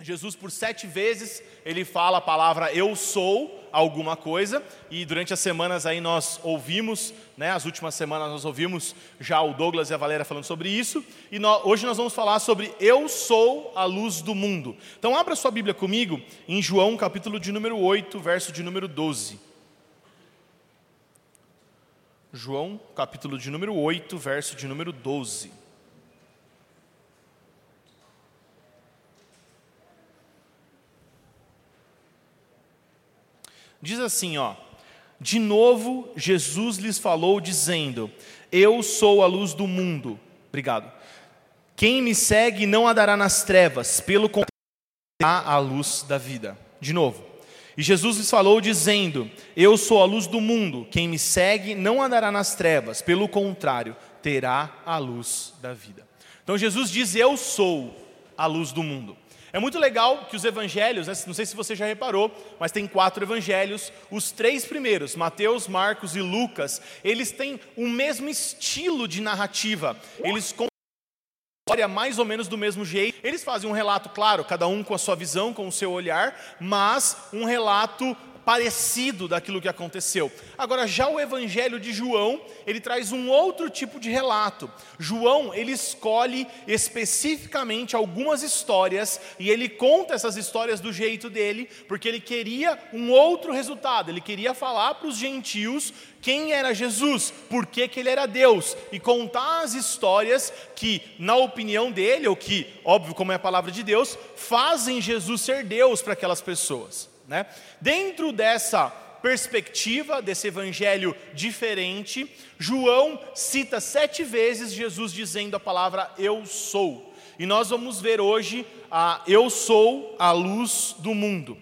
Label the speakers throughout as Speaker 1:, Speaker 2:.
Speaker 1: Jesus, por sete vezes, ele fala a palavra eu sou alguma coisa, e durante as semanas aí nós ouvimos, né, as últimas semanas nós ouvimos já o Douglas e a Valéria falando sobre isso, e nós, hoje nós vamos falar sobre eu sou a luz do mundo. Então abra sua Bíblia comigo em João capítulo de número 8, verso de número 12. João capítulo de número 8, verso de número 12. Diz assim, ó: De novo Jesus lhes falou dizendo: Eu sou a luz do mundo. Obrigado. Quem me segue não andará nas trevas, pelo contrário, a luz da vida. De novo. E Jesus lhes falou dizendo: Eu sou a luz do mundo. Quem me segue não andará nas trevas, pelo contrário, terá a luz da vida. Então Jesus diz: Eu sou a luz do mundo. É muito legal que os evangelhos, né, não sei se você já reparou, mas tem quatro evangelhos. Os três primeiros, Mateus, Marcos e Lucas, eles têm o mesmo estilo de narrativa. Eles contam a história mais ou menos do mesmo jeito. Eles fazem um relato, claro, cada um com a sua visão, com o seu olhar, mas um relato parecido daquilo que aconteceu. Agora, já o Evangelho de João, ele traz um outro tipo de relato. João, ele escolhe especificamente algumas histórias e ele conta essas histórias do jeito dele, porque ele queria um outro resultado. Ele queria falar para os gentios quem era Jesus, por que, que ele era Deus, e contar as histórias que, na opinião dele, ou que, óbvio, como é a palavra de Deus, fazem Jesus ser Deus para aquelas pessoas. Né? Dentro dessa perspectiva, desse evangelho diferente, João cita sete vezes Jesus dizendo a palavra eu sou. E nós vamos ver hoje a eu sou a luz do mundo.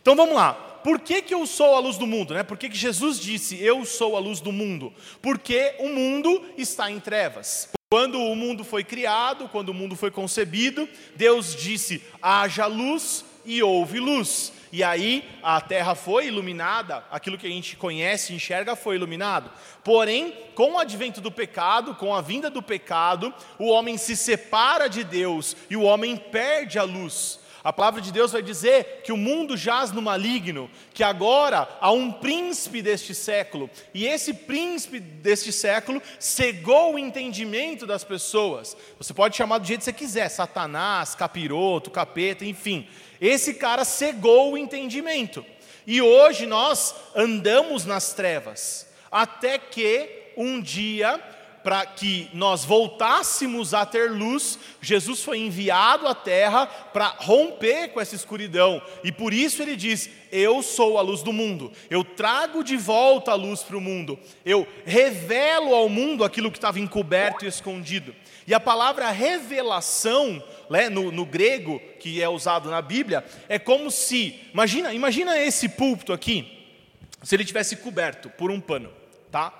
Speaker 1: Então vamos lá. Por que, que eu sou a luz do mundo? Né? Por que, que Jesus disse eu sou a luz do mundo? Porque o mundo está em trevas. Quando o mundo foi criado, quando o mundo foi concebido, Deus disse: haja luz e houve luz. E aí a terra foi iluminada, aquilo que a gente conhece enxerga foi iluminado. Porém, com o advento do pecado, com a vinda do pecado, o homem se separa de Deus e o homem perde a luz. A palavra de Deus vai dizer que o mundo jaz no maligno, que agora há um príncipe deste século, e esse príncipe deste século cegou o entendimento das pessoas. Você pode chamar do jeito que você quiser, Satanás, capiroto, capeta, enfim. Esse cara cegou o entendimento. E hoje nós andamos nas trevas, até que um dia, para que nós voltássemos a ter luz, Jesus foi enviado à terra para romper com essa escuridão. E por isso ele diz: Eu sou a luz do mundo. Eu trago de volta a luz para o mundo. Eu revelo ao mundo aquilo que estava encoberto e escondido. E a palavra revelação, né, no, no, grego, que é usado na Bíblia, é como se, imagina, imagina esse púlpito aqui, se ele tivesse coberto por um pano, tá?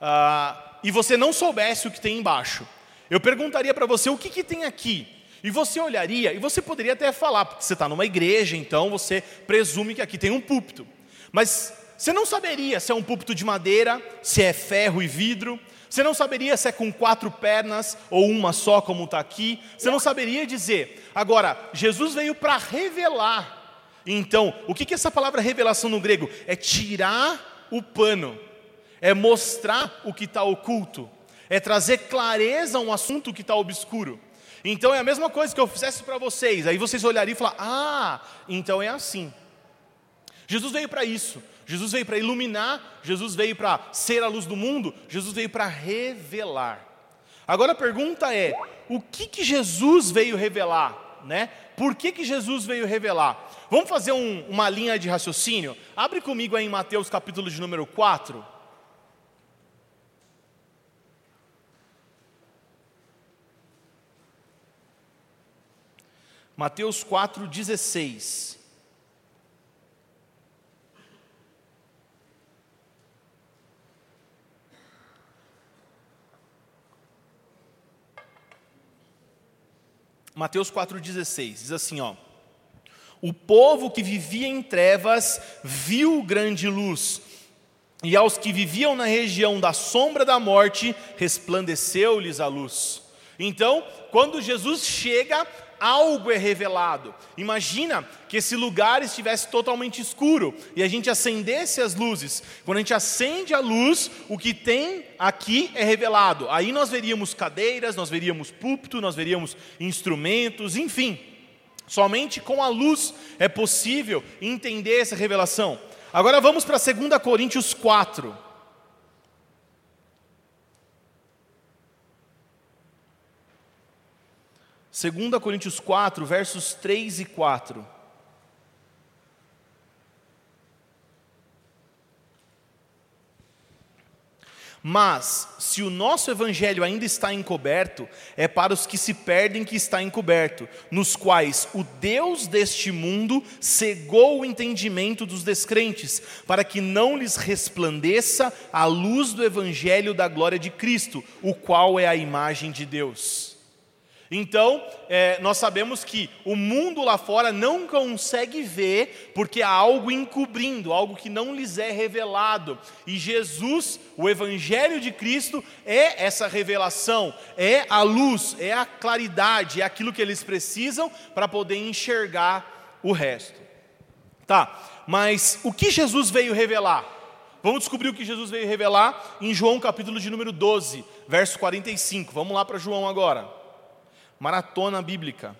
Speaker 1: Ah, e você não soubesse o que tem embaixo. Eu perguntaria para você o que, que tem aqui. E você olharia, e você poderia até falar, porque você está numa igreja, então você presume que aqui tem um púlpito. Mas você não saberia se é um púlpito de madeira, se é ferro e vidro, você não saberia se é com quatro pernas ou uma só, como está aqui. Você não saberia dizer. Agora, Jesus veio para revelar. Então, o que, que essa palavra revelação no grego? É tirar o pano, é mostrar o que está oculto, é trazer clareza a um assunto que está obscuro. Então é a mesma coisa que eu fizesse para vocês, aí vocês olhariam e falar: Ah, então é assim. Jesus veio para isso. Jesus veio para iluminar, Jesus veio para ser a luz do mundo, Jesus veio para revelar. Agora a pergunta é: o que, que Jesus veio revelar? Né? Por que, que Jesus veio revelar? Vamos fazer um, uma linha de raciocínio? Abre comigo aí em Mateus capítulo de número 4. Mateus 4,16. Mateus 4,16, diz assim: ó, O povo que vivia em trevas viu grande luz, e aos que viviam na região da sombra da morte resplandeceu-lhes a luz. Então, quando Jesus chega, algo é revelado. Imagina que esse lugar estivesse totalmente escuro e a gente acendesse as luzes. Quando a gente acende a luz, o que tem aqui é revelado. Aí nós veríamos cadeiras, nós veríamos púlpito, nós veríamos instrumentos, enfim. Somente com a luz é possível entender essa revelação. Agora vamos para 2 Coríntios 4. 2 Coríntios 4, versos 3 e 4. Mas, se o nosso evangelho ainda está encoberto, é para os que se perdem que está encoberto, nos quais o Deus deste mundo cegou o entendimento dos descrentes, para que não lhes resplandeça a luz do evangelho da glória de Cristo, o qual é a imagem de Deus. Então, é, nós sabemos que o mundo lá fora não consegue ver, porque há algo encobrindo, algo que não lhes é revelado. E Jesus, o Evangelho de Cristo, é essa revelação, é a luz, é a claridade, é aquilo que eles precisam para poder enxergar o resto. Tá, mas o que Jesus veio revelar? Vamos descobrir o que Jesus veio revelar em João capítulo de número 12, verso 45. Vamos lá para João agora maratona bíblica.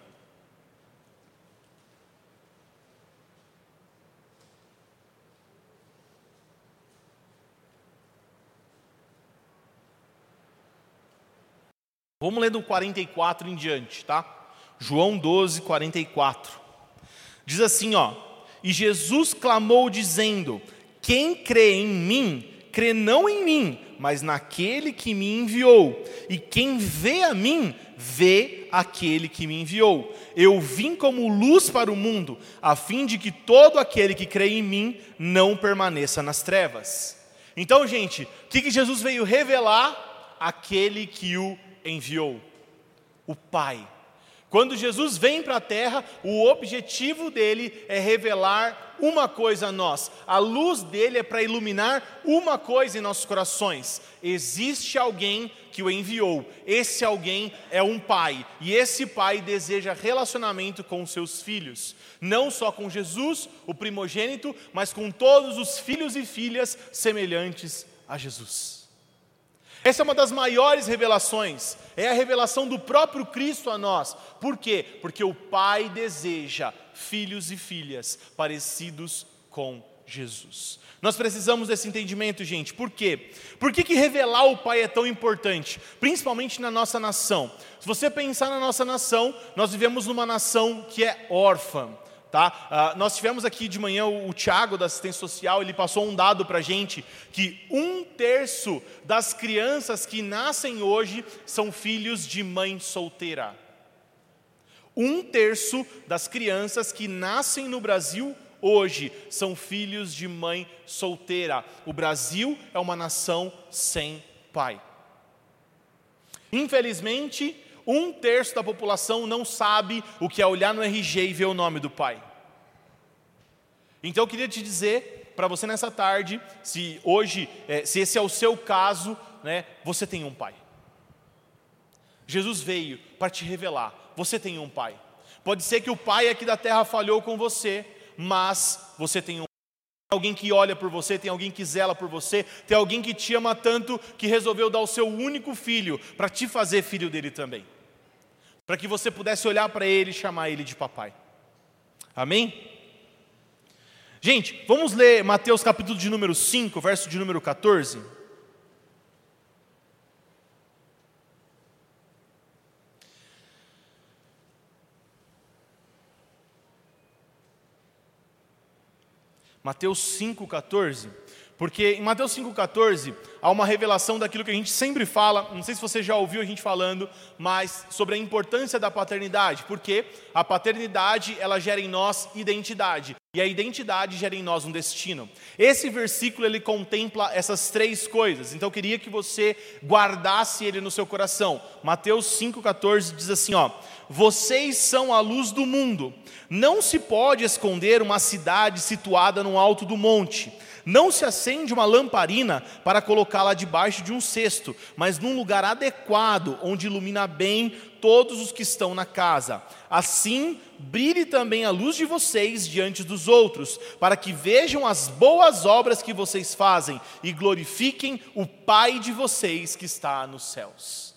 Speaker 1: Vamos ler do 44 em diante, tá? João 12, 44. Diz assim, ó: E Jesus clamou, dizendo: Quem crê em mim, crê não em mim, mas naquele que me enviou. E quem vê a mim, vê aquele que me enviou. Eu vim como luz para o mundo, a fim de que todo aquele que crê em mim não permaneça nas trevas. Então, gente, o que, que Jesus veio revelar? Aquele que o enviou, o Pai. Quando Jesus vem para a terra, o objetivo dele é revelar uma coisa a nós. A luz dele é para iluminar uma coisa em nossos corações. Existe alguém que o enviou. Esse alguém é um pai, e esse pai deseja relacionamento com seus filhos, não só com Jesus, o primogênito, mas com todos os filhos e filhas semelhantes a Jesus. Essa é uma das maiores revelações, é a revelação do próprio Cristo a nós. Por quê? Porque o Pai deseja filhos e filhas parecidos com Jesus. Nós precisamos desse entendimento, gente. Por quê? Por que, que revelar o Pai é tão importante? Principalmente na nossa nação. Se você pensar na nossa nação, nós vivemos numa nação que é órfã. Tá? Uh, nós tivemos aqui de manhã o, o Tiago da assistência social, ele passou um dado para a gente que um terço das crianças que nascem hoje são filhos de mãe solteira. Um terço das crianças que nascem no Brasil hoje são filhos de mãe solteira. O Brasil é uma nação sem pai. Infelizmente, um terço da população não sabe o que é olhar no RG e ver o nome do pai. Então eu queria te dizer para você nessa tarde, se hoje, é, se esse é o seu caso, né, você tem um pai. Jesus veio para te revelar, você tem um pai. Pode ser que o pai aqui da terra falhou com você, mas você tem um alguém que olha por você, tem alguém que zela por você, tem alguém que te ama tanto que resolveu dar o seu único filho para te fazer filho dele também para que você pudesse olhar para ele e chamar ele de papai. Amém? Gente, vamos ler Mateus capítulo de número 5, verso de número 14. Mateus 5, 14. Porque em Mateus 5,14 há uma revelação daquilo que a gente sempre fala, não sei se você já ouviu a gente falando, mas sobre a importância da paternidade, porque a paternidade ela gera em nós identidade. E a identidade gera em nós um destino. Esse versículo ele contempla essas três coisas, então eu queria que você guardasse ele no seu coração. Mateus 5,14 diz assim: ó, vocês são a luz do mundo, não se pode esconder uma cidade situada no alto do monte Não se acende uma lamparina para colocá-la debaixo de um cesto, mas num lugar adequado, onde ilumina bem todos os que estão na casa. Assim, brilhe também a luz de vocês diante dos outros, para que vejam as boas obras que vocês fazem e glorifiquem o Pai de vocês que está nos céus.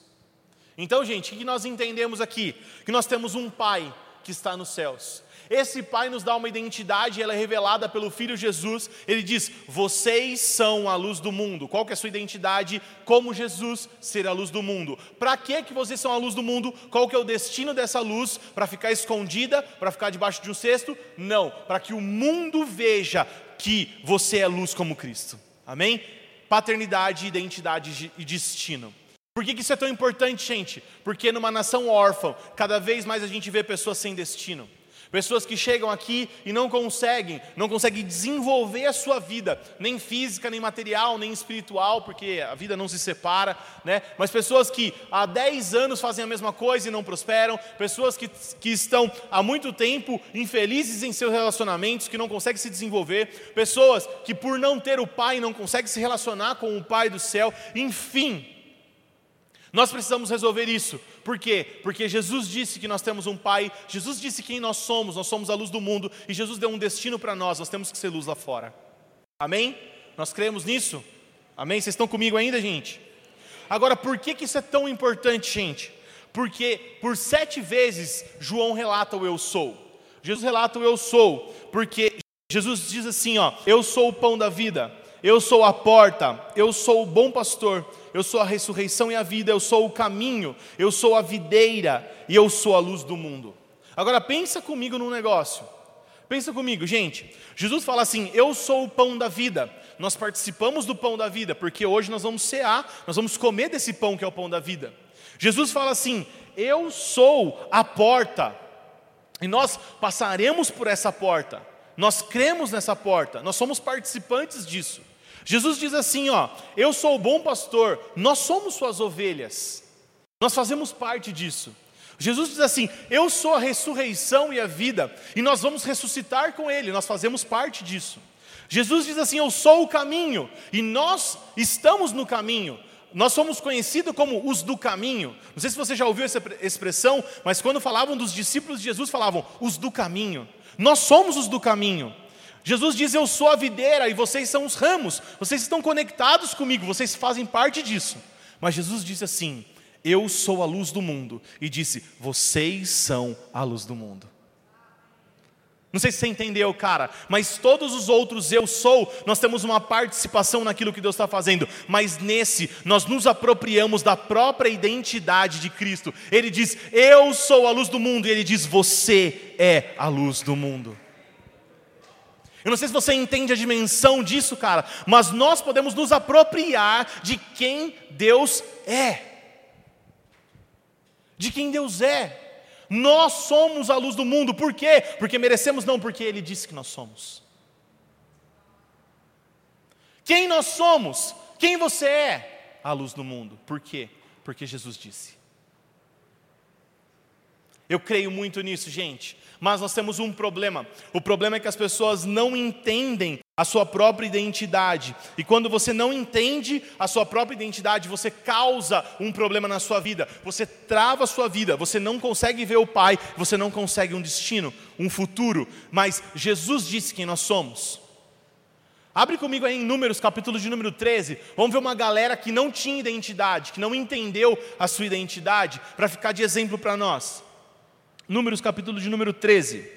Speaker 1: Então, gente, o que nós entendemos aqui? Que nós temos um Pai que está nos céus. Esse Pai nos dá uma identidade, ela é revelada pelo Filho Jesus. Ele diz: Vocês são a luz do mundo. Qual que é a sua identidade? Como Jesus ser a luz do mundo. Para que que vocês são a luz do mundo? Qual que é o destino dessa luz? Para ficar escondida? Para ficar debaixo de um cesto? Não, para que o mundo veja que você é luz como Cristo. Amém? Paternidade, identidade e destino. Por que, que isso é tão importante, gente? Porque numa nação órfã, cada vez mais a gente vê pessoas sem destino. Pessoas que chegam aqui e não conseguem, não conseguem desenvolver a sua vida, nem física, nem material, nem espiritual, porque a vida não se separa, né? Mas pessoas que há 10 anos fazem a mesma coisa e não prosperam, pessoas que, que estão há muito tempo infelizes em seus relacionamentos, que não conseguem se desenvolver, pessoas que por não ter o pai não conseguem se relacionar com o pai do céu, enfim, nós precisamos resolver isso. Por quê? Porque Jesus disse que nós temos um Pai, Jesus disse quem nós somos, nós somos a luz do mundo, e Jesus deu um destino para nós, nós temos que ser luz lá fora. Amém? Nós cremos nisso? Amém? Vocês estão comigo ainda, gente? Agora, por que, que isso é tão importante, gente? Porque por sete vezes João relata o eu sou. Jesus relata o eu sou, porque Jesus diz assim: ó, eu sou o pão da vida, eu sou a porta, eu sou o bom pastor eu sou a ressurreição e a vida, eu sou o caminho, eu sou a videira e eu sou a luz do mundo. Agora pensa comigo num negócio. Pensa comigo, gente. Jesus fala assim: Eu sou o pão da vida. Nós participamos do pão da vida, porque hoje nós vamos cear, nós vamos comer desse pão que é o pão da vida. Jesus fala assim: Eu sou a porta. E nós passaremos por essa porta. Nós cremos nessa porta, nós somos participantes disso. Jesus diz assim: ó, eu sou o bom pastor, nós somos suas ovelhas, nós fazemos parte disso. Jesus diz assim: eu sou a ressurreição e a vida, e nós vamos ressuscitar com Ele, nós fazemos parte disso. Jesus diz assim: eu sou o caminho, e nós estamos no caminho. Nós somos conhecidos como os do caminho. Não sei se você já ouviu essa expressão, mas quando falavam dos discípulos de Jesus, falavam os do caminho. Nós somos os do caminho. Jesus diz: Eu sou a videira e vocês são os ramos, vocês estão conectados comigo, vocês fazem parte disso. Mas Jesus disse assim: Eu sou a luz do mundo, e disse: Vocês são a luz do mundo. Não sei se você entendeu, cara, mas todos os outros eu sou, nós temos uma participação naquilo que Deus está fazendo, mas nesse nós nos apropriamos da própria identidade de Cristo. Ele diz: Eu sou a luz do mundo, e ele diz: Você é a luz do mundo. Eu não sei se você entende a dimensão disso, cara, mas nós podemos nos apropriar de quem Deus é. De quem Deus é. Nós somos a luz do mundo, por quê? Porque merecemos, não porque Ele disse que nós somos. Quem nós somos? Quem você é? A luz do mundo. Por quê? Porque Jesus disse. Eu creio muito nisso, gente mas nós temos um problema. O problema é que as pessoas não entendem a sua própria identidade. E quando você não entende a sua própria identidade, você causa um problema na sua vida. Você trava a sua vida, você não consegue ver o Pai, você não consegue um destino, um futuro. Mas Jesus disse quem nós somos. Abre comigo aí em Números, capítulo de número 13. Vamos ver uma galera que não tinha identidade, que não entendeu a sua identidade, para ficar de exemplo para nós. Números capítulo de número 13.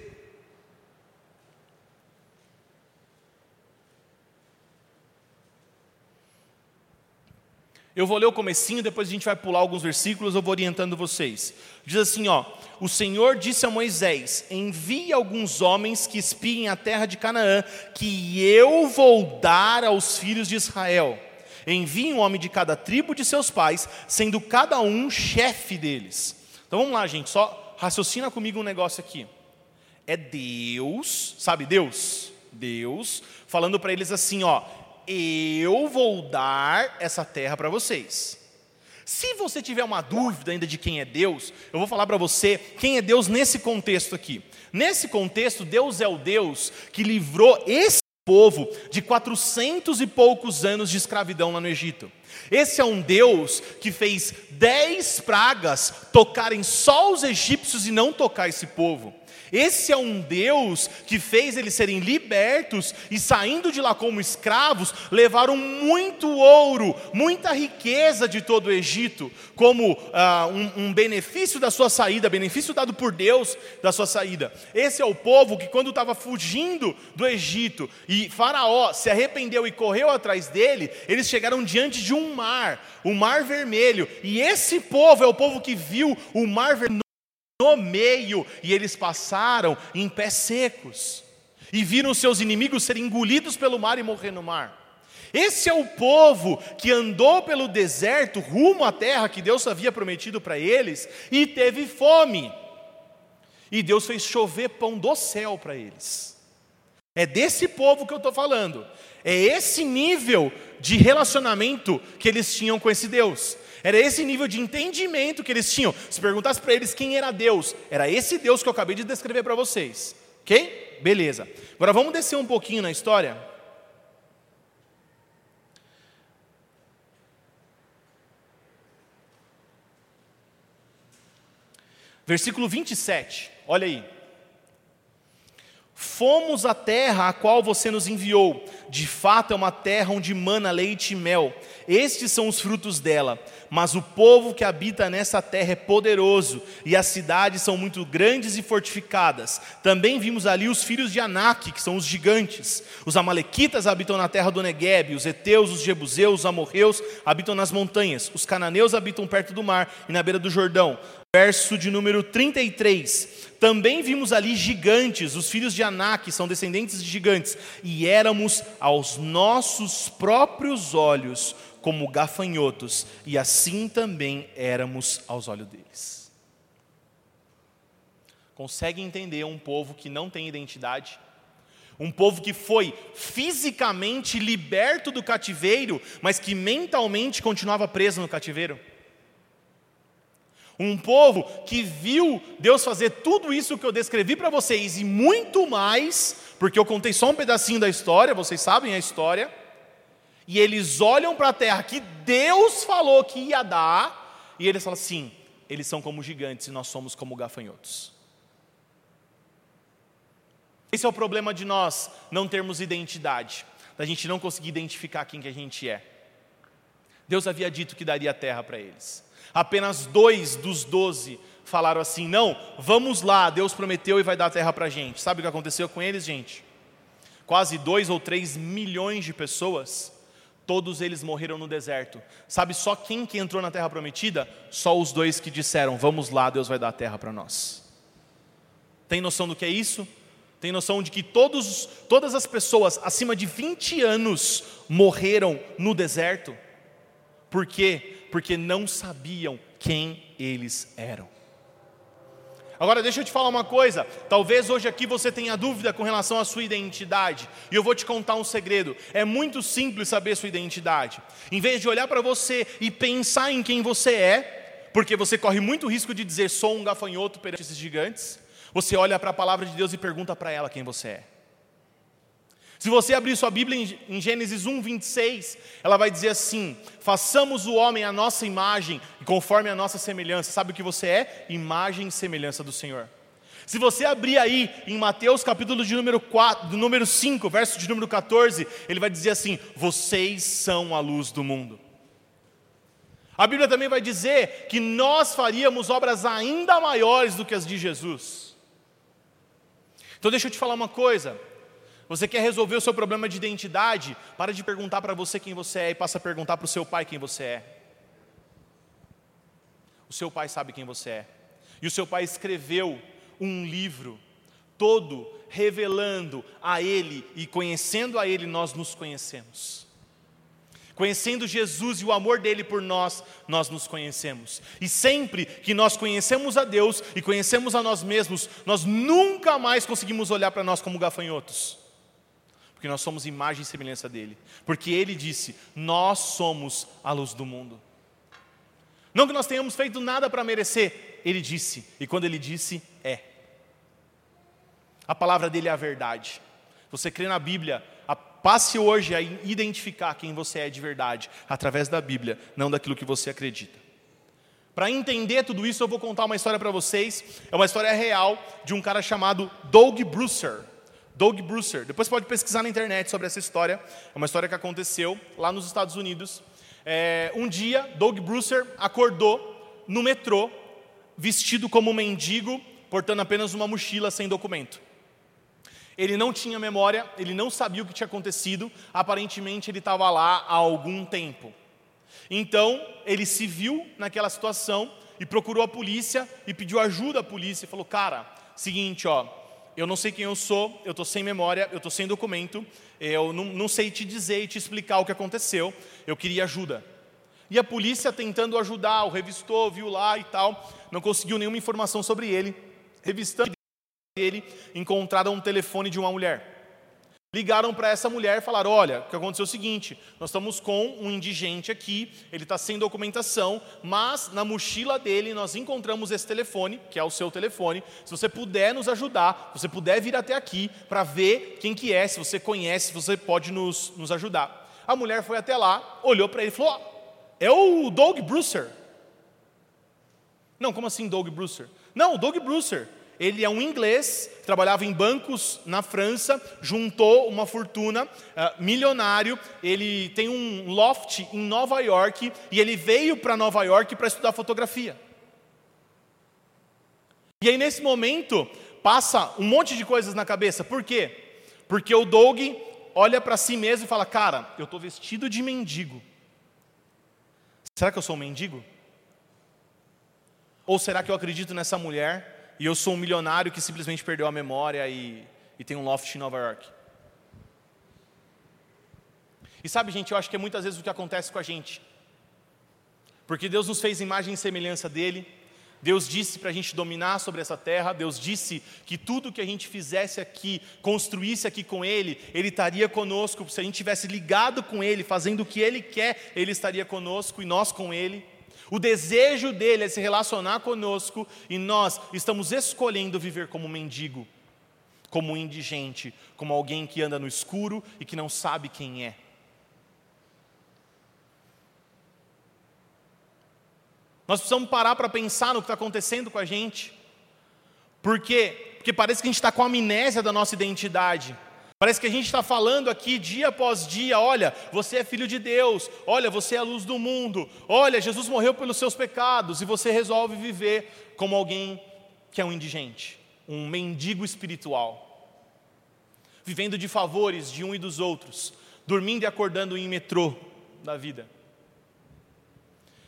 Speaker 1: Eu vou ler o comecinho, depois a gente vai pular alguns versículos, eu vou orientando vocês. Diz assim, ó: O Senhor disse a Moisés: Envie alguns homens que espiem a terra de Canaã, que eu vou dar aos filhos de Israel. Envie um homem de cada tribo de seus pais, sendo cada um chefe deles. Então vamos lá, gente, só raciocina comigo um negócio aqui. É Deus, sabe Deus? Deus falando para eles assim, ó, eu vou dar essa terra para vocês. Se você tiver uma dúvida ainda de quem é Deus, eu vou falar para você quem é Deus nesse contexto aqui. Nesse contexto, Deus é o Deus que livrou esse povo de quatrocentos e poucos anos de escravidão lá no Egito. Esse é um Deus que fez dez pragas tocarem só os egípcios e não tocar esse povo. Esse é um Deus que fez eles serem libertos e saindo de lá como escravos, levaram muito ouro, muita riqueza de todo o Egito, como ah, um, um benefício da sua saída, benefício dado por Deus da sua saída. Esse é o povo que, quando estava fugindo do Egito e Faraó se arrependeu e correu atrás dele, eles chegaram diante de um mar, o Mar Vermelho, e esse povo é o povo que viu o Mar Vermelho no meio, e eles passaram em pés secos, e viram seus inimigos serem engolidos pelo mar e morrer no mar. Esse é o povo que andou pelo deserto rumo à terra que Deus havia prometido para eles e teve fome. E Deus fez chover pão do céu para eles. É desse povo que eu estou falando. É esse nível de relacionamento que eles tinham com esse Deus. Era esse nível de entendimento que eles tinham. Se perguntasse para eles quem era Deus, era esse Deus que eu acabei de descrever para vocês. Ok? Beleza. Agora vamos descer um pouquinho na história. Versículo 27, olha aí. Fomos à terra a qual você nos enviou. De fato, é uma terra onde mana leite e mel. Estes são os frutos dela. Mas o povo que habita nessa terra é poderoso, e as cidades são muito grandes e fortificadas. Também vimos ali os filhos de Anak, que são os gigantes. Os amalequitas habitam na terra do Negueb, os heteus, os jebuseus, os amorreus habitam nas montanhas. Os cananeus habitam perto do mar e na beira do Jordão. Verso de número 33. Também vimos ali gigantes, os filhos de Anak, são descendentes de gigantes, e éramos aos nossos próprios olhos como gafanhotos, e assim também éramos aos olhos deles. Consegue entender um povo que não tem identidade? Um povo que foi fisicamente liberto do cativeiro, mas que mentalmente continuava preso no cativeiro? Um povo que viu Deus fazer tudo isso que eu descrevi para vocês e muito mais, porque eu contei só um pedacinho da história, vocês sabem a história. E eles olham para a terra que Deus falou que ia dar, e eles falam assim: eles são como gigantes e nós somos como gafanhotos. Esse é o problema de nós não termos identidade, da gente não conseguir identificar quem que a gente é. Deus havia dito que daria a terra para eles. Apenas dois dos doze falaram assim: não, vamos lá, Deus prometeu e vai dar a terra para a gente. Sabe o que aconteceu com eles, gente? Quase dois ou três milhões de pessoas, todos eles morreram no deserto. Sabe só quem que entrou na terra prometida? Só os dois que disseram: vamos lá, Deus vai dar a terra para nós. Tem noção do que é isso? Tem noção de que todos, todas as pessoas acima de 20 anos morreram no deserto? Por quê? Porque não sabiam quem eles eram. Agora deixa eu te falar uma coisa. Talvez hoje aqui você tenha dúvida com relação à sua identidade. E eu vou te contar um segredo. É muito simples saber sua identidade. Em vez de olhar para você e pensar em quem você é, porque você corre muito risco de dizer sou um gafanhoto perante esses gigantes, você olha para a palavra de Deus e pergunta para ela quem você é. Se você abrir sua Bíblia em Gênesis 1, 26, ela vai dizer assim: façamos o homem a nossa imagem, conforme a nossa semelhança. Sabe o que você é? Imagem e semelhança do Senhor. Se você abrir aí em Mateus capítulo de número, 4, do número 5, verso de número 14, ele vai dizer assim: vocês são a luz do mundo. A Bíblia também vai dizer que nós faríamos obras ainda maiores do que as de Jesus. Então deixa eu te falar uma coisa. Você quer resolver o seu problema de identidade? Para de perguntar para você quem você é e passa a perguntar para o seu pai quem você é. O seu pai sabe quem você é. E o seu pai escreveu um livro todo revelando a ele e conhecendo a ele nós nos conhecemos. Conhecendo Jesus e o amor dele por nós, nós nos conhecemos. E sempre que nós conhecemos a Deus e conhecemos a nós mesmos, nós nunca mais conseguimos olhar para nós como gafanhotos porque nós somos imagem e semelhança dele. Porque ele disse: Nós somos a luz do mundo. Não que nós tenhamos feito nada para merecer, ele disse, e quando ele disse, é. A palavra dele é a verdade. Você crê na Bíblia, Passe hoje a identificar quem você é de verdade, através da Bíblia, não daquilo que você acredita. Para entender tudo isso, eu vou contar uma história para vocês. É uma história real de um cara chamado Doug Brewster. Doug Brewster. Depois pode pesquisar na internet sobre essa história. É uma história que aconteceu lá nos Estados Unidos. É, um dia, Doug Brewster acordou no metrô, vestido como um mendigo, portando apenas uma mochila sem documento. Ele não tinha memória, ele não sabia o que tinha acontecido, aparentemente ele estava lá há algum tempo. Então, ele se viu naquela situação e procurou a polícia e pediu ajuda à polícia e falou: Cara, seguinte, ó, eu não sei quem eu sou, eu estou sem memória, eu estou sem documento, eu não, não sei te dizer e te explicar o que aconteceu, eu queria ajuda. E a polícia tentando ajudar, o revistou, viu lá e tal, não conseguiu nenhuma informação sobre ele. Revistando ele encontraram um telefone de uma mulher. Ligaram para essa mulher e falaram: Olha, o que aconteceu é o seguinte: nós estamos com um indigente aqui, ele está sem documentação, mas na mochila dele nós encontramos esse telefone, que é o seu telefone. Se você puder nos ajudar, se você puder vir até aqui para ver quem que é, se você conhece, se você pode nos, nos ajudar. A mulher foi até lá, olhou para ele e falou: oh, É o Doug Brewster. Não, como assim Doug Brewster? Não, o Doug Brewster. Ele é um inglês, trabalhava em bancos na França, juntou uma fortuna, uh, milionário. Ele tem um loft em Nova York e ele veio para Nova York para estudar fotografia. E aí, nesse momento, passa um monte de coisas na cabeça. Por quê? Porque o Doug olha para si mesmo e fala: Cara, eu estou vestido de mendigo. Será que eu sou um mendigo? Ou será que eu acredito nessa mulher e eu sou um milionário que simplesmente perdeu a memória e, e tem um loft em Nova York. E sabe, gente, eu acho que é muitas vezes o que acontece com a gente. Porque Deus nos fez imagem e semelhança dele, Deus disse para a gente dominar sobre essa terra, Deus disse que tudo que a gente fizesse aqui, construísse aqui com Ele, Ele estaria conosco. Se a gente tivesse ligado com Ele, fazendo o que Ele quer, Ele estaria conosco e nós com Ele. O desejo dele é se relacionar conosco e nós estamos escolhendo viver como mendigo, como indigente, como alguém que anda no escuro e que não sabe quem é. Nós precisamos parar para pensar no que está acontecendo com a gente. Por quê? Porque parece que a gente está com amnésia da nossa identidade. Parece que a gente está falando aqui dia após dia: olha, você é filho de Deus, olha, você é a luz do mundo, olha, Jesus morreu pelos seus pecados, e você resolve viver como alguém que é um indigente, um mendigo espiritual, vivendo de favores de um e dos outros, dormindo e acordando em metrô da vida.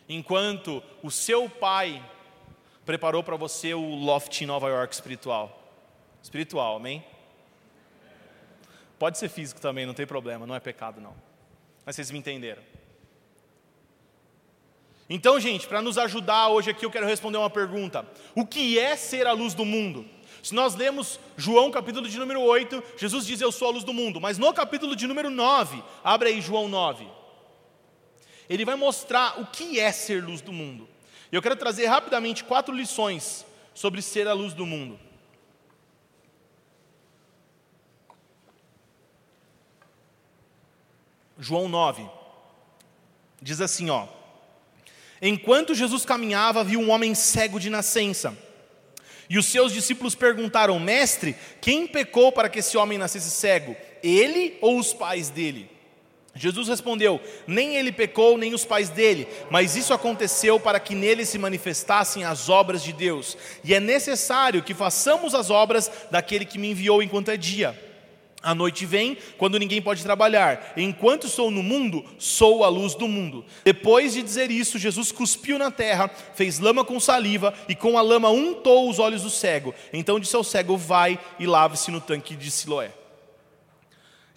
Speaker 1: Enquanto o seu pai preparou para você o loft em Nova York espiritual. Espiritual, amém? Pode ser físico também, não tem problema, não é pecado não. Mas vocês me entenderam. Então, gente, para nos ajudar hoje aqui, eu quero responder uma pergunta: O que é ser a luz do mundo? Se nós lemos João capítulo de número 8, Jesus diz: Eu sou a luz do mundo. Mas no capítulo de número 9, abre aí João 9. Ele vai mostrar o que é ser luz do mundo. E eu quero trazer rapidamente quatro lições sobre ser a luz do mundo. João 9. Diz assim, ó: Enquanto Jesus caminhava, viu um homem cego de nascença. E os seus discípulos perguntaram: Mestre, quem pecou para que esse homem nascesse cego? Ele ou os pais dele? Jesus respondeu: Nem ele pecou, nem os pais dele, mas isso aconteceu para que nele se manifestassem as obras de Deus. E é necessário que façamos as obras daquele que me enviou enquanto é dia. A noite vem quando ninguém pode trabalhar. Enquanto sou no mundo, sou a luz do mundo. Depois de dizer isso, Jesus cuspiu na terra, fez lama com saliva e com a lama untou os olhos do cego. Então disse ao cego: Vai e lave-se no tanque de Siloé.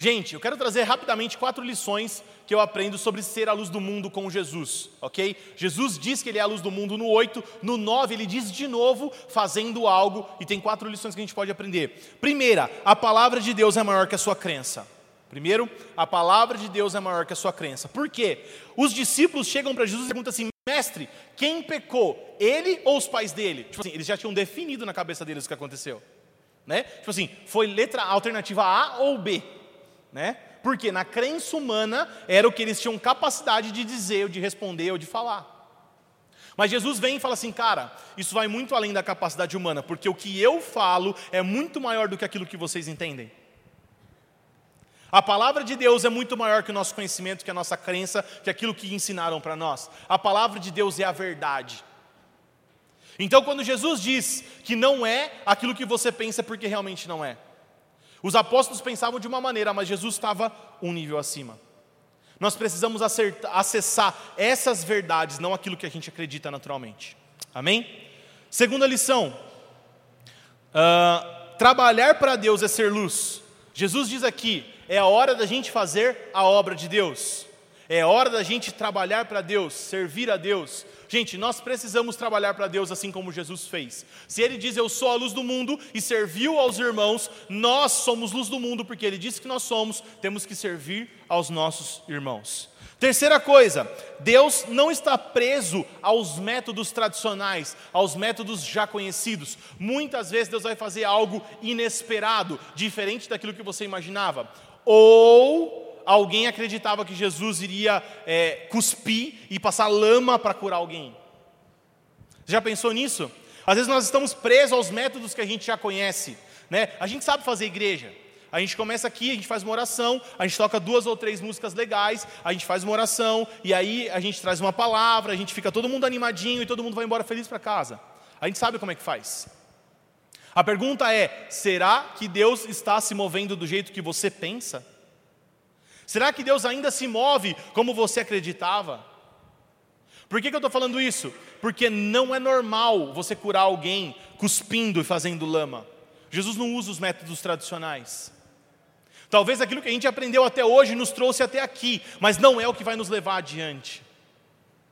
Speaker 1: Gente, eu quero trazer rapidamente quatro lições que eu aprendo sobre ser a luz do mundo com Jesus, ok? Jesus diz que ele é a luz do mundo no 8, no 9 ele diz de novo, fazendo algo, e tem quatro lições que a gente pode aprender. Primeira, a palavra de Deus é maior que a sua crença. Primeiro, a palavra de Deus é maior que a sua crença. Por quê? Os discípulos chegam para Jesus e perguntam assim: Mestre, quem pecou? Ele ou os pais dele? Tipo assim, eles já tinham definido na cabeça deles o que aconteceu. Né? Tipo assim, foi letra alternativa A ou B? Né? Porque na crença humana era o que eles tinham capacidade de dizer, ou de responder, ou de falar. Mas Jesus vem e fala assim, cara, isso vai muito além da capacidade humana, porque o que eu falo é muito maior do que aquilo que vocês entendem. A palavra de Deus é muito maior que o nosso conhecimento, que a nossa crença, que aquilo que ensinaram para nós. A palavra de Deus é a verdade. Então, quando Jesus diz que não é aquilo que você pensa, é porque realmente não é. Os apóstolos pensavam de uma maneira, mas Jesus estava um nível acima. Nós precisamos acessar essas verdades, não aquilo que a gente acredita naturalmente. Amém? Segunda lição: uh, trabalhar para Deus é ser luz. Jesus diz aqui: é a hora da gente fazer a obra de Deus. É hora da gente trabalhar para Deus, servir a Deus. Gente, nós precisamos trabalhar para Deus assim como Jesus fez. Se ele diz eu sou a luz do mundo e serviu aos irmãos, nós somos luz do mundo porque ele disse que nós somos, temos que servir aos nossos irmãos. Terceira coisa, Deus não está preso aos métodos tradicionais, aos métodos já conhecidos. Muitas vezes Deus vai fazer algo inesperado, diferente daquilo que você imaginava. Ou alguém acreditava que Jesus iria é, cuspir e passar lama para curar alguém. Já pensou nisso? Às vezes nós estamos presos aos métodos que a gente já conhece. Né? A gente sabe fazer igreja. A gente começa aqui, a gente faz uma oração, a gente toca duas ou três músicas legais, a gente faz uma oração, e aí a gente traz uma palavra, a gente fica todo mundo animadinho e todo mundo vai embora feliz para casa. A gente sabe como é que faz. A pergunta é: será que Deus está se movendo do jeito que você pensa? Será que Deus ainda se move como você acreditava? Por que, que eu estou falando isso? Porque não é normal você curar alguém cuspindo e fazendo lama. Jesus não usa os métodos tradicionais. Talvez aquilo que a gente aprendeu até hoje nos trouxe até aqui, mas não é o que vai nos levar adiante.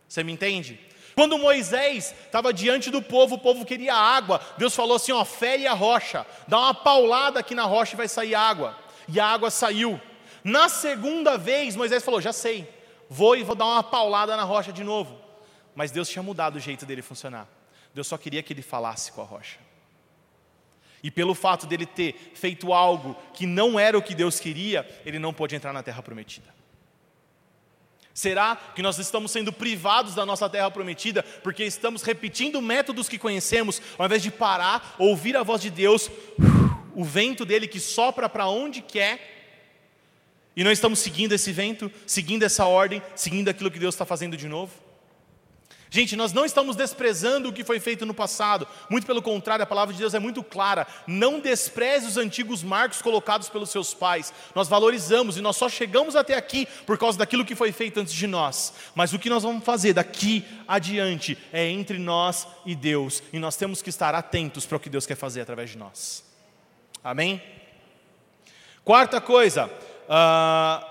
Speaker 1: Você me entende? Quando Moisés estava diante do povo, o povo queria água. Deus falou assim: ó, fere a rocha, dá uma paulada aqui na rocha e vai sair água. E a água saiu. Na segunda vez, Moisés falou: Já sei, vou e vou dar uma paulada na rocha de novo. Mas Deus tinha mudado o jeito dele funcionar. Deus só queria que ele falasse com a rocha. E pelo fato dele ter feito algo que não era o que Deus queria, ele não pôde entrar na terra prometida. Será que nós estamos sendo privados da nossa terra prometida porque estamos repetindo métodos que conhecemos, ao invés de parar, ouvir a voz de Deus, o vento dele que sopra para onde quer e não estamos seguindo esse vento, seguindo essa ordem, seguindo aquilo que Deus está fazendo de novo? Gente, nós não estamos desprezando o que foi feito no passado, muito pelo contrário, a palavra de Deus é muito clara. Não despreze os antigos marcos colocados pelos seus pais. Nós valorizamos e nós só chegamos até aqui por causa daquilo que foi feito antes de nós. Mas o que nós vamos fazer daqui adiante é entre nós e Deus, e nós temos que estar atentos para o que Deus quer fazer através de nós. Amém? Quarta coisa, Uh,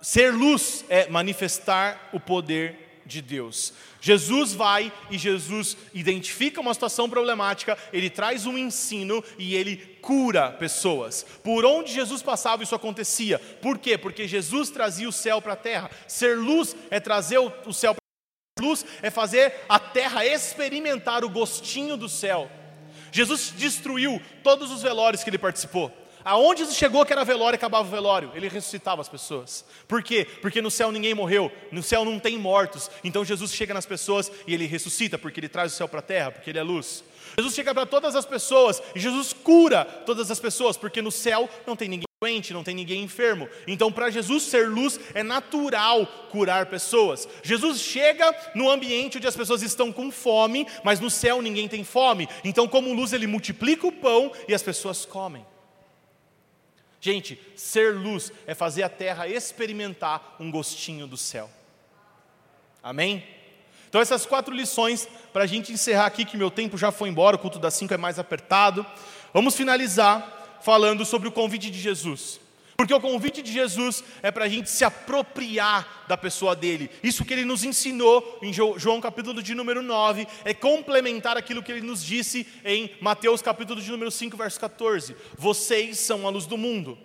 Speaker 1: ser luz é manifestar o poder de Deus. Jesus vai e Jesus identifica uma situação problemática, ele traz um ensino e ele cura pessoas. Por onde Jesus passava, isso acontecia. Por quê? Porque Jesus trazia o céu para a terra. Ser luz é trazer o céu para a terra. Luz é fazer a terra experimentar o gostinho do céu. Jesus destruiu todos os velórios que ele participou. Aonde chegou que era velório e acabava o velório? Ele ressuscitava as pessoas. Por quê? Porque no céu ninguém morreu, no céu não tem mortos. Então Jesus chega nas pessoas e ele ressuscita, porque ele traz o céu para a terra, porque ele é luz. Jesus chega para todas as pessoas e Jesus cura todas as pessoas, porque no céu não tem ninguém doente, não tem ninguém enfermo. Então, para Jesus ser luz, é natural curar pessoas. Jesus chega no ambiente onde as pessoas estão com fome, mas no céu ninguém tem fome. Então, como luz, ele multiplica o pão e as pessoas comem. Gente, ser luz é fazer a terra experimentar um gostinho do céu. Amém? Então, essas quatro lições, para a gente encerrar aqui, que meu tempo já foi embora, o culto das cinco é mais apertado. Vamos finalizar falando sobre o convite de Jesus. Porque o convite de Jesus é para a gente se apropriar da pessoa dele. Isso que ele nos ensinou em João capítulo de número 9 é complementar aquilo que ele nos disse em Mateus capítulo de número 5, verso 14. Vocês são a luz do mundo.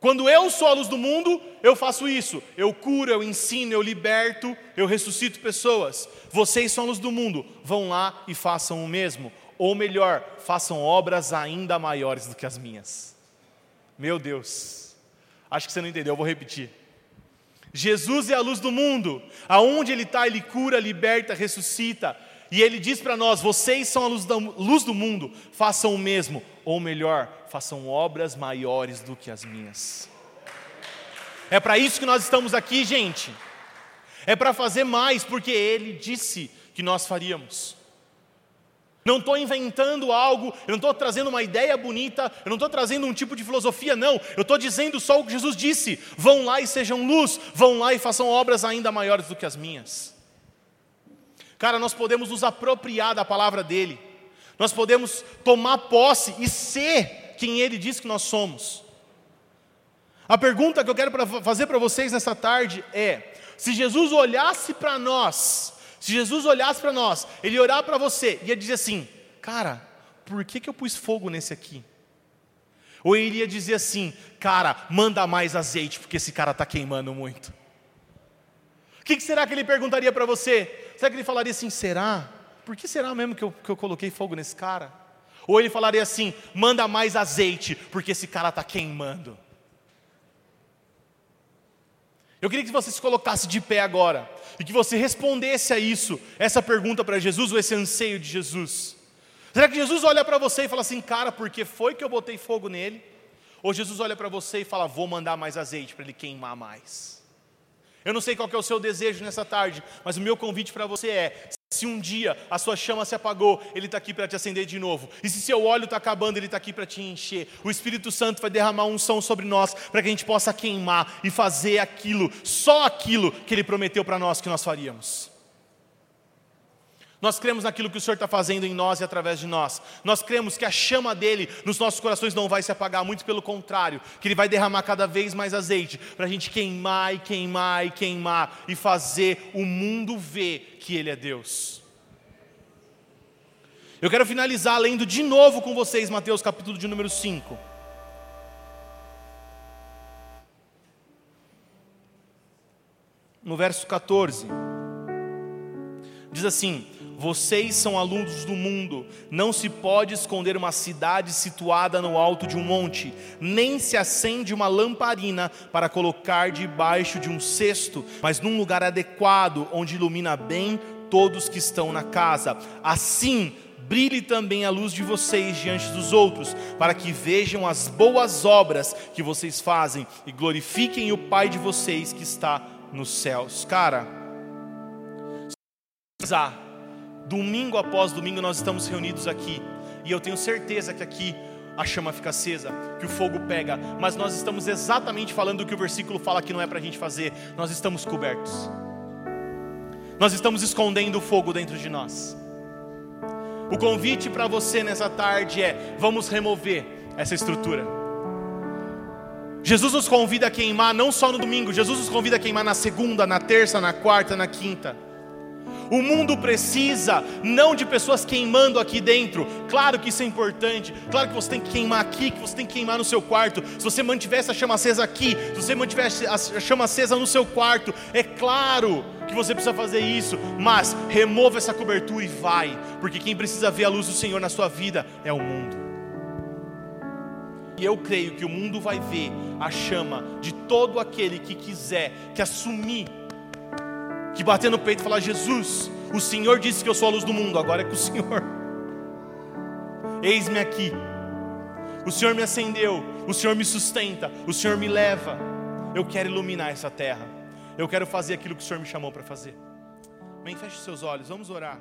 Speaker 1: Quando eu sou a luz do mundo, eu faço isso. Eu curo, eu ensino, eu liberto, eu ressuscito pessoas. Vocês são a luz do mundo. Vão lá e façam o mesmo. Ou melhor, façam obras ainda maiores do que as minhas. Meu Deus. Acho que você não entendeu, eu vou repetir. Jesus é a luz do mundo. Aonde Ele está, Ele cura, liberta, ressuscita. E Ele diz para nós: vocês são a luz, da, luz do mundo, façam o mesmo, ou melhor, façam obras maiores do que as minhas. É para isso que nós estamos aqui, gente. É para fazer mais, porque Ele disse que nós faríamos. Não estou inventando algo, eu não estou trazendo uma ideia bonita, eu não estou trazendo um tipo de filosofia, não. Eu estou dizendo só o que Jesus disse: vão lá e sejam luz, vão lá e façam obras ainda maiores do que as minhas. Cara, nós podemos nos apropriar da palavra dele, nós podemos tomar posse e ser quem ele diz que nós somos. A pergunta que eu quero fazer para vocês nessa tarde é: se Jesus olhasse para nós, se Jesus olhasse para nós, ele olhar para você e ia dizer assim: Cara, por que, que eu pus fogo nesse aqui? Ou ele ia dizer assim: Cara, manda mais azeite, porque esse cara está queimando muito. O que, que será que ele perguntaria para você? Será que ele falaria assim: Será? Por que será mesmo que eu, que eu coloquei fogo nesse cara? Ou ele falaria assim: Manda mais azeite, porque esse cara está queimando. Eu queria que você se colocasse de pé agora e que você respondesse a isso, essa pergunta para Jesus ou esse anseio de Jesus. Será que Jesus olha para você e fala assim, cara, porque foi que eu botei fogo nele? Ou Jesus olha para você e fala, vou mandar mais azeite para ele queimar mais? Eu não sei qual é o seu desejo nessa tarde, mas o meu convite para você é: se um dia a sua chama se apagou, Ele está aqui para te acender de novo. E se seu óleo está acabando, Ele está aqui para te encher. O Espírito Santo vai derramar um som sobre nós, para que a gente possa queimar e fazer aquilo, só aquilo que Ele prometeu para nós que nós faríamos. Nós cremos naquilo que o Senhor está fazendo em nós e através de nós. Nós cremos que a chama dele nos nossos corações não vai se apagar, muito pelo contrário, que ele vai derramar cada vez mais azeite para a gente queimar e queimar e queimar e fazer o mundo ver que ele é Deus. Eu quero finalizar lendo de novo com vocês Mateus capítulo de número 5. No verso 14, diz assim: vocês são alunos do mundo. Não se pode esconder uma cidade situada no alto de um monte, nem se acende uma lamparina para colocar debaixo de um cesto, mas num lugar adequado, onde ilumina bem todos que estão na casa. Assim, brilhe também a luz de vocês diante dos outros, para que vejam as boas obras que vocês fazem e glorifiquem o Pai de vocês que está nos céus. Cara, Domingo após domingo nós estamos reunidos aqui. E eu tenho certeza que aqui a chama fica acesa, que o fogo pega. Mas nós estamos exatamente falando do que o versículo fala que não é para a gente fazer. Nós estamos cobertos. Nós estamos escondendo o fogo dentro de nós. O convite para você nessa tarde é: vamos remover essa estrutura. Jesus nos convida a queimar não só no domingo, Jesus nos convida a queimar na segunda, na terça, na quarta, na quinta. O mundo precisa não de pessoas queimando aqui dentro. Claro que isso é importante. Claro que você tem que queimar aqui, que você tem que queimar no seu quarto. Se você mantiver essa chama acesa aqui, se você mantiver a chama acesa no seu quarto, é claro que você precisa fazer isso, mas remova essa cobertura e vai, porque quem precisa ver a luz do Senhor na sua vida é o mundo. E eu creio que o mundo vai ver a chama de todo aquele que quiser, que assumir que bater no peito e falar: Jesus, o Senhor disse que eu sou a luz do mundo, agora é com o Senhor. Eis-me aqui. O Senhor me acendeu, o Senhor me sustenta, o Senhor me leva. Eu quero iluminar essa terra. Eu quero fazer aquilo que o Senhor me chamou para fazer. Bem, feche seus olhos, vamos orar.